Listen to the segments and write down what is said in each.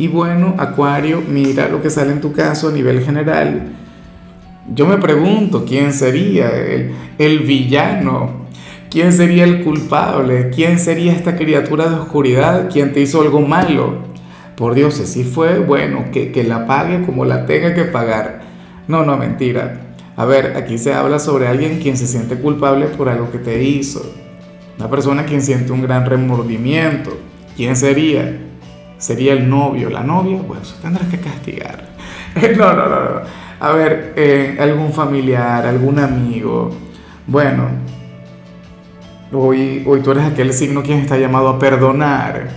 Y bueno, Acuario, mira lo que sale en tu caso a nivel general. Yo me pregunto quién sería el, el villano, quién sería el culpable, quién sería esta criatura de oscuridad, quién te hizo algo malo. Por Dios, si fue, bueno, que, que la pague como la tenga que pagar. No, no, mentira. A ver, aquí se habla sobre alguien quien se siente culpable por algo que te hizo. Una persona quien siente un gran remordimiento. ¿Quién sería? Sería el novio, la novia, bueno, tendrás que castigar. no, no, no, no. A ver, eh, algún familiar, algún amigo. Bueno, hoy, hoy tú eres aquel signo quien está llamado a perdonar.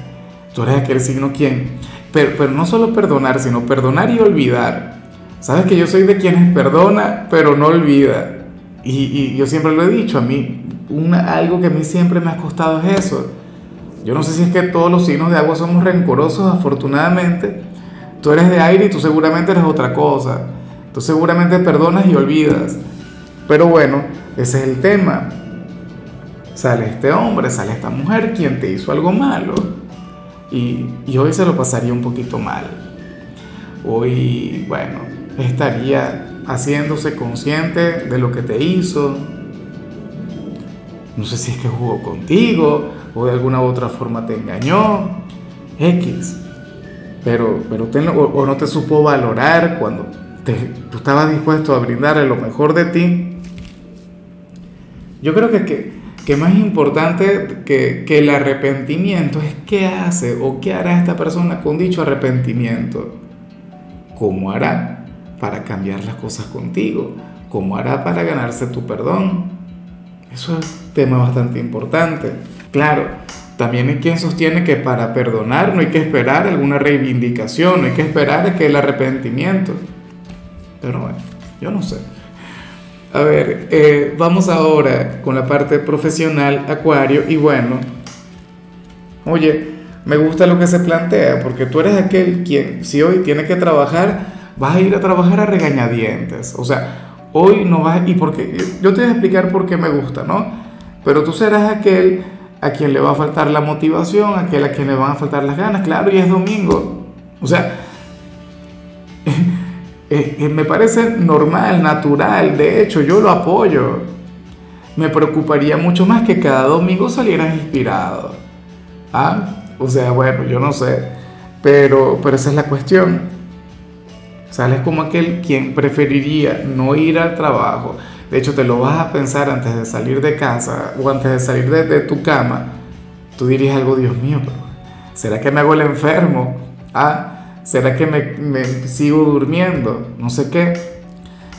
Tú eres aquel signo quien, pero, pero no solo perdonar, sino perdonar y olvidar. Sabes que yo soy de quienes perdona, pero no olvida. Y, y yo siempre lo he dicho, a mí, una, algo que a mí siempre me ha costado es eso yo no sé si es que todos los signos de agua somos rencorosos, afortunadamente. Tú eres de aire y tú seguramente eres otra cosa. Tú seguramente perdonas y olvidas. Pero bueno, ese es el tema. Sale este hombre, sale esta mujer, quien te hizo algo malo. Y, y hoy se lo pasaría un poquito mal. Hoy, bueno, estaría haciéndose consciente de lo que te hizo. No sé si es que jugó contigo o de alguna u otra forma te engañó, X. Pero, pero o, no te supo valorar cuando te, tú estabas dispuesto a brindarle lo mejor de ti. Yo creo que, que, que más importante que, que el arrepentimiento es qué hace o qué hará esta persona con dicho arrepentimiento. ¿Cómo hará para cambiar las cosas contigo? ¿Cómo hará para ganarse tu perdón? Eso es tema bastante importante. Claro, también hay quien sostiene que para perdonar no hay que esperar alguna reivindicación, no hay que esperar que el arrepentimiento. Pero bueno, yo no sé. A ver, eh, vamos ahora con la parte profesional, Acuario, y bueno, oye, me gusta lo que se plantea, porque tú eres aquel quien, si hoy tiene que trabajar, vas a ir a trabajar a regañadientes. O sea, hoy no vas, y porque yo te voy a explicar por qué me gusta, ¿no? Pero tú serás aquel a quien le va a faltar la motivación, aquel a quien le van a faltar las ganas, claro, y es domingo. O sea, eh, eh, me parece normal, natural, de hecho, yo lo apoyo. Me preocuparía mucho más que cada domingo salieras inspirado. ¿Ah? O sea, bueno, yo no sé, pero, pero esa es la cuestión. Sales como aquel quien preferiría no ir al trabajo, de hecho, te lo vas a pensar antes de salir de casa o antes de salir de, tu cama. Tú dirías algo, Dios mío, pero ¿será que me hago el enfermo? Ah, ¿será que me, me sigo durmiendo? No sé qué.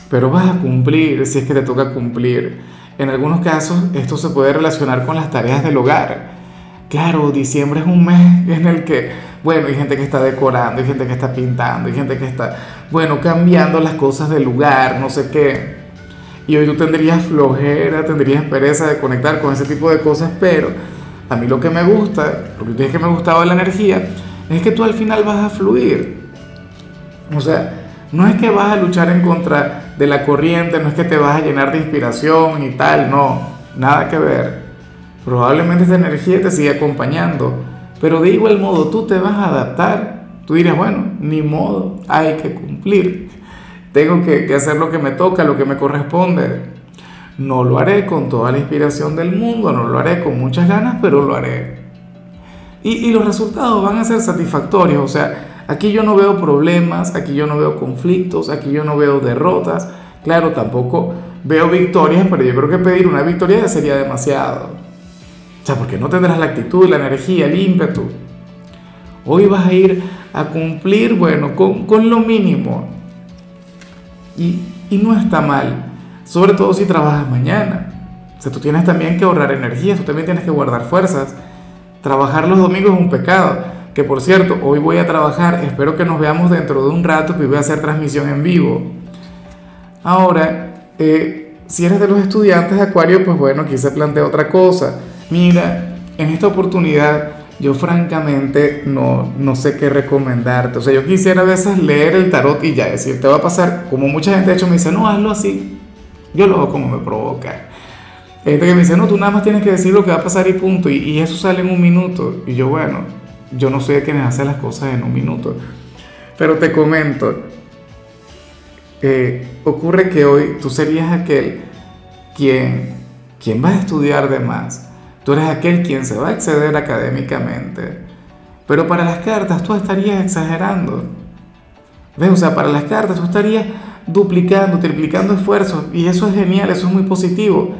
Pero vas a cumplir si es que te toca cumplir. En algunos casos esto se puede relacionar con las tareas del hogar. Claro, diciembre es un mes en el que, bueno, hay gente que está decorando, hay gente que está pintando, hay gente que está, bueno, cambiando las cosas del lugar, no sé qué. Y hoy tú tendrías flojera, tendrías pereza de conectar con ese tipo de cosas, pero a mí lo que me gusta, lo que dije que me gustaba la energía, es que tú al final vas a fluir. O sea, no es que vas a luchar en contra de la corriente, no es que te vas a llenar de inspiración y tal, no, nada que ver. Probablemente esta energía te sigue acompañando, pero de igual modo tú te vas a adaptar. Tú dirás, bueno, ni modo, hay que cumplir. Tengo que, hacer lo que me toca, lo que me corresponde. No lo haré con toda la inspiración del mundo, no lo haré con muchas ganas, pero lo haré. Y, los resultados van a ser satisfactorios. O sea, aquí yo no veo problemas, aquí yo no veo conflictos, aquí yo no veo derrotas. Claro, tampoco veo victorias, pero yo creo que pedir una victoria sería demasiado. O sea, porque no tendrás la actitud, la energía, el ímpetu. Hoy vas a ir a cumplir, bueno, con, con lo mínimo. Y, no está mal, sobre todo si trabajas mañana. O sea, tú tienes también que ahorrar energía, tú también tienes que guardar fuerzas. Trabajar los domingos es un pecado, que por cierto, hoy voy a trabajar, espero que nos veamos dentro de un rato, que voy a hacer transmisión en vivo. Ahora, eh, si eres de los estudiantes de Acuario, pues bueno, aquí se plantea otra cosa. Mira, en esta oportunidad yo francamente no, no sé qué recomendarte. O sea, yo quisiera a veces leer el tarot y ya decir, te va a pasar, como mucha gente de hecho me dice, no, hazlo así. Yo lo hago como me provoca. Hay gente que me dice, no, tú nada más tienes que decir lo que va a pasar y punto. Y, eso sale en un minuto. Y yo, bueno, yo no soy de quienes hace las cosas en un minuto. Pero te comento, eh, ocurre que hoy tú serías aquel quien, quien va a estudiar de más. Tú eres aquel quien se va a exceder académicamente. Pero para las cartas tú estarías exagerando. ¿Ves? O sea, para las cartas tú estarías duplicando, triplicando esfuerzos. Y eso es genial, eso es muy positivo.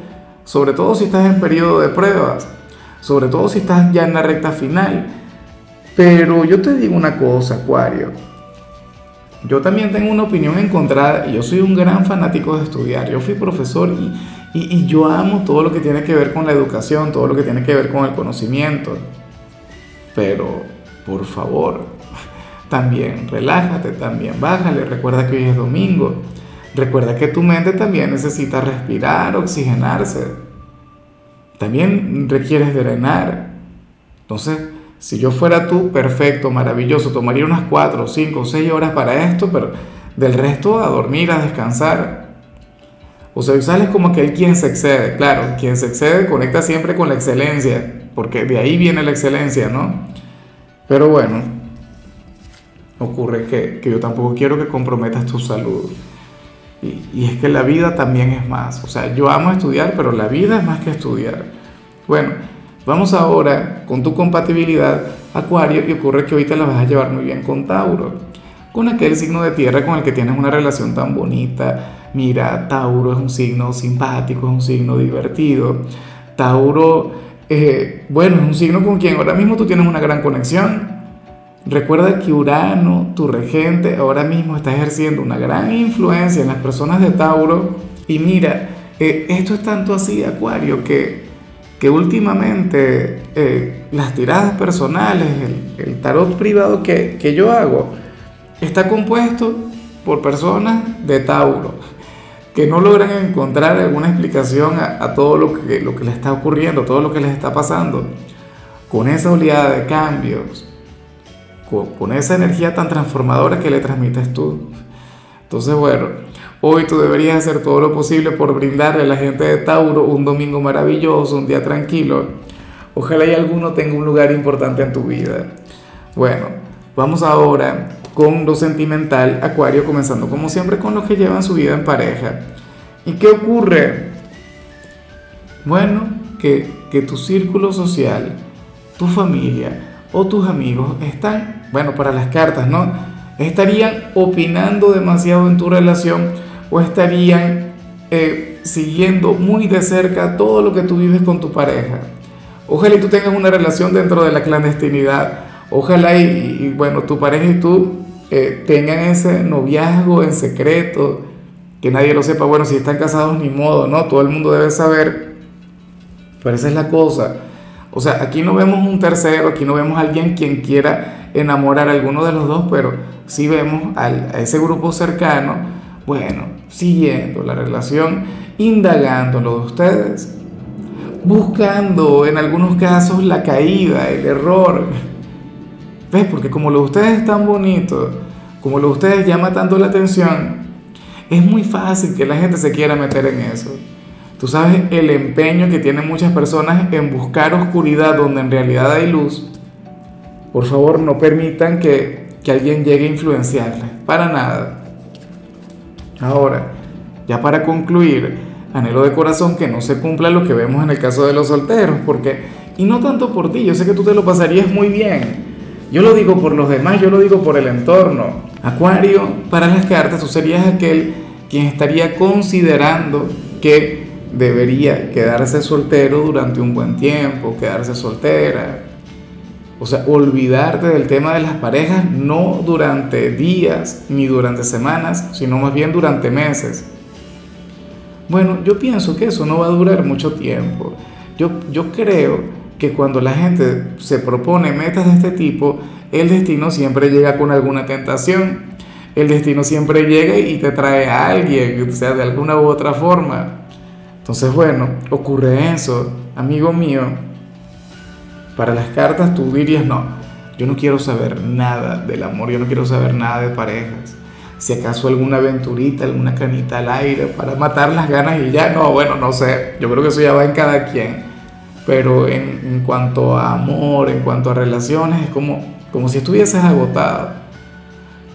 Sobre todo si estás en periodo de pruebas. Sobre todo si estás ya en la recta final. Pero yo te digo una cosa, Acuario. Yo también tengo una opinión encontrada yo soy un gran fanático de estudiar. Yo fui profesor y, yo amo todo lo que tiene que ver con la educación, todo lo que tiene que ver con el conocimiento. Pero, por favor, también relájate, también bájale. Recuerda que hoy es domingo. Recuerda que tu mente también necesita respirar, oxigenarse. También requieres drenar. Entonces, si yo fuera tú, perfecto, maravilloso, tomaría unas 4, 5, 6 horas para esto, pero del resto a dormir, a descansar. O sea, sales como aquel quien se excede. Claro, quien se excede conecta siempre con la excelencia, porque de ahí viene la excelencia, ¿no? Pero bueno, ocurre que, que yo tampoco quiero que comprometas tu salud. Y, y es que la vida también es más. O sea, yo amo estudiar, pero la vida es más que estudiar. Bueno, Vamos ahora con tu compatibilidad, Acuario, y ocurre que hoy te la vas a llevar muy bien con Tauro, con aquel signo de tierra con el que tienes una relación tan bonita. Mira, Tauro es un signo simpático, es un signo divertido. Tauro, eh, bueno, es un signo con quien ahora mismo tú tienes una gran conexión. Recuerda que Urano, tu regente, ahora mismo está ejerciendo una gran influencia en las personas de Tauro. Y mira, eh, esto es tanto así, Acuario, que que últimamente eh, las tiradas personales, el, tarot privado que, que, yo hago, está compuesto por personas de Tauro, que no logran encontrar alguna explicación a, todo lo que, lo que les está ocurriendo, todo lo que les está pasando, con esa oleada de cambios, con, con esa energía tan transformadora que le transmites tú. Entonces, bueno, Hoy tú deberías hacer todo lo posible por brindarle a la gente de Tauro un domingo maravilloso, un día tranquilo. Ojalá y alguno tenga un lugar importante en tu vida. Bueno, vamos ahora con lo sentimental, Acuario, comenzando como siempre con los que llevan su vida en pareja. ¿Y qué ocurre? Bueno, que, que tu círculo social, tu familia o tus amigos están, bueno, para las cartas, ¿no? Estarían opinando demasiado en tu relación o estarían eh, siguiendo muy de cerca todo lo que tú vives con tu pareja. Ojalá y tú tengas una relación dentro de la clandestinidad. Ojalá y, bueno, tu pareja y tú eh, tengan ese noviazgo en secreto, que nadie lo sepa. Bueno, si están casados ni modo, ¿no? Todo el mundo debe saber. Pero esa es la cosa. O sea, aquí no vemos un tercero, aquí no vemos a alguien quien quiera enamorar a alguno de los dos, pero sí vemos a ese grupo cercano bueno, siguiendo la relación, indagando lo de ustedes, buscando en algunos casos la caída, el error. ¿Ves? Porque como lo de ustedes es tan bonito, como lo de ustedes llama tanto la atención, es muy fácil que la gente se quiera meter en eso. Tú sabes el empeño que tienen muchas personas en buscar oscuridad donde en realidad hay luz. Por favor, no permitan que, que alguien llegue a influenciarles. Para nada. Ahora, ya para concluir, anhelo de corazón que no se cumpla lo que vemos en el caso de los solteros, porque, y no tanto por ti, yo sé que tú te lo pasarías muy bien. Yo lo digo por los demás, yo lo digo por el entorno. Acuario, para las cartas, tú serías aquel quien estaría considerando que debería quedarse soltero durante un buen tiempo, quedarse soltera, o sea, olvidarte del tema de las parejas no durante días ni durante semanas, sino más bien durante meses. Bueno, yo pienso que eso no va a durar mucho tiempo. Yo, yo creo que cuando la gente se propone metas de este tipo, el destino siempre llega con alguna tentación. El destino siempre llega y te trae a alguien, o sea, de alguna u otra forma. Entonces, bueno, ocurre eso, amigo mío. Para las cartas tú dirías, no, yo no quiero saber nada del amor, yo no quiero saber nada de parejas. Si acaso alguna aventurita, alguna canita al aire para matar las ganas y ya, no, bueno, no sé, yo creo que eso ya va en cada quien. Pero en, cuanto a amor, en cuanto a relaciones, es como, como si estuvieses agotado.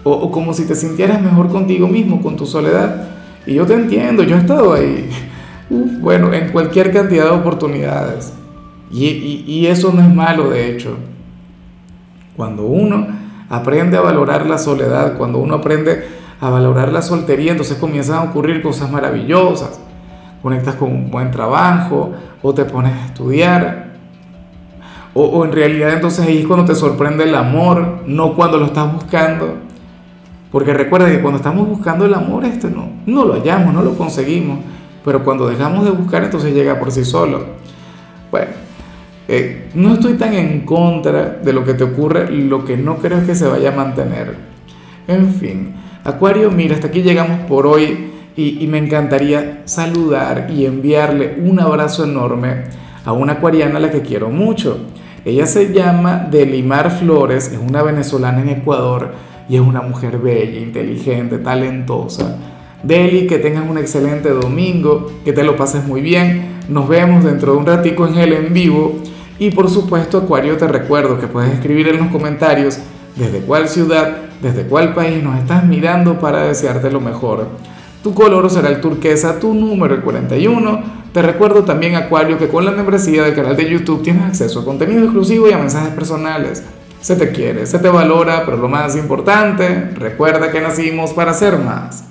O, o como si te sintieras mejor contigo mismo, con tu soledad. Y yo te entiendo, yo he estado ahí. Bueno, en cualquier cantidad de oportunidades. Y, eso no es malo, de hecho. Cuando uno aprende a valorar la soledad, cuando uno aprende a valorar la soltería, entonces comienzan a ocurrir cosas maravillosas. Conectas con un buen trabajo o te pones a estudiar. O, o en realidad entonces ahí es cuando te sorprende el amor, no cuando lo estás buscando. Porque recuerda que cuando estamos buscando el amor, este no, no lo hallamos, no lo conseguimos. Pero cuando dejamos de buscar, entonces llega por sí solo. Bueno, eh, no estoy tan en contra de lo que te ocurre, lo que no creo es que se vaya a mantener. En fin, Acuario, mira, hasta aquí llegamos por hoy y, me encantaría saludar y enviarle un abrazo enorme a una acuariana a la que quiero mucho. Ella se llama Delimar Flores, es una venezolana en Ecuador y es una mujer bella, inteligente, talentosa. Deli, que tengas un excelente domingo, que te lo pases muy bien. Nos vemos dentro de un ratico en el en vivo. Y por supuesto, Acuario, te recuerdo que puedes escribir en los comentarios desde cuál ciudad, desde cuál país nos estás mirando para desearte lo mejor. Tu color será el turquesa, tu número el 41. Te recuerdo también, Acuario, que con la membresía del canal de YouTube tienes acceso a contenido exclusivo y a mensajes personales. Se te quiere, se te valora, pero lo más importante, recuerda que nacimos para ser más.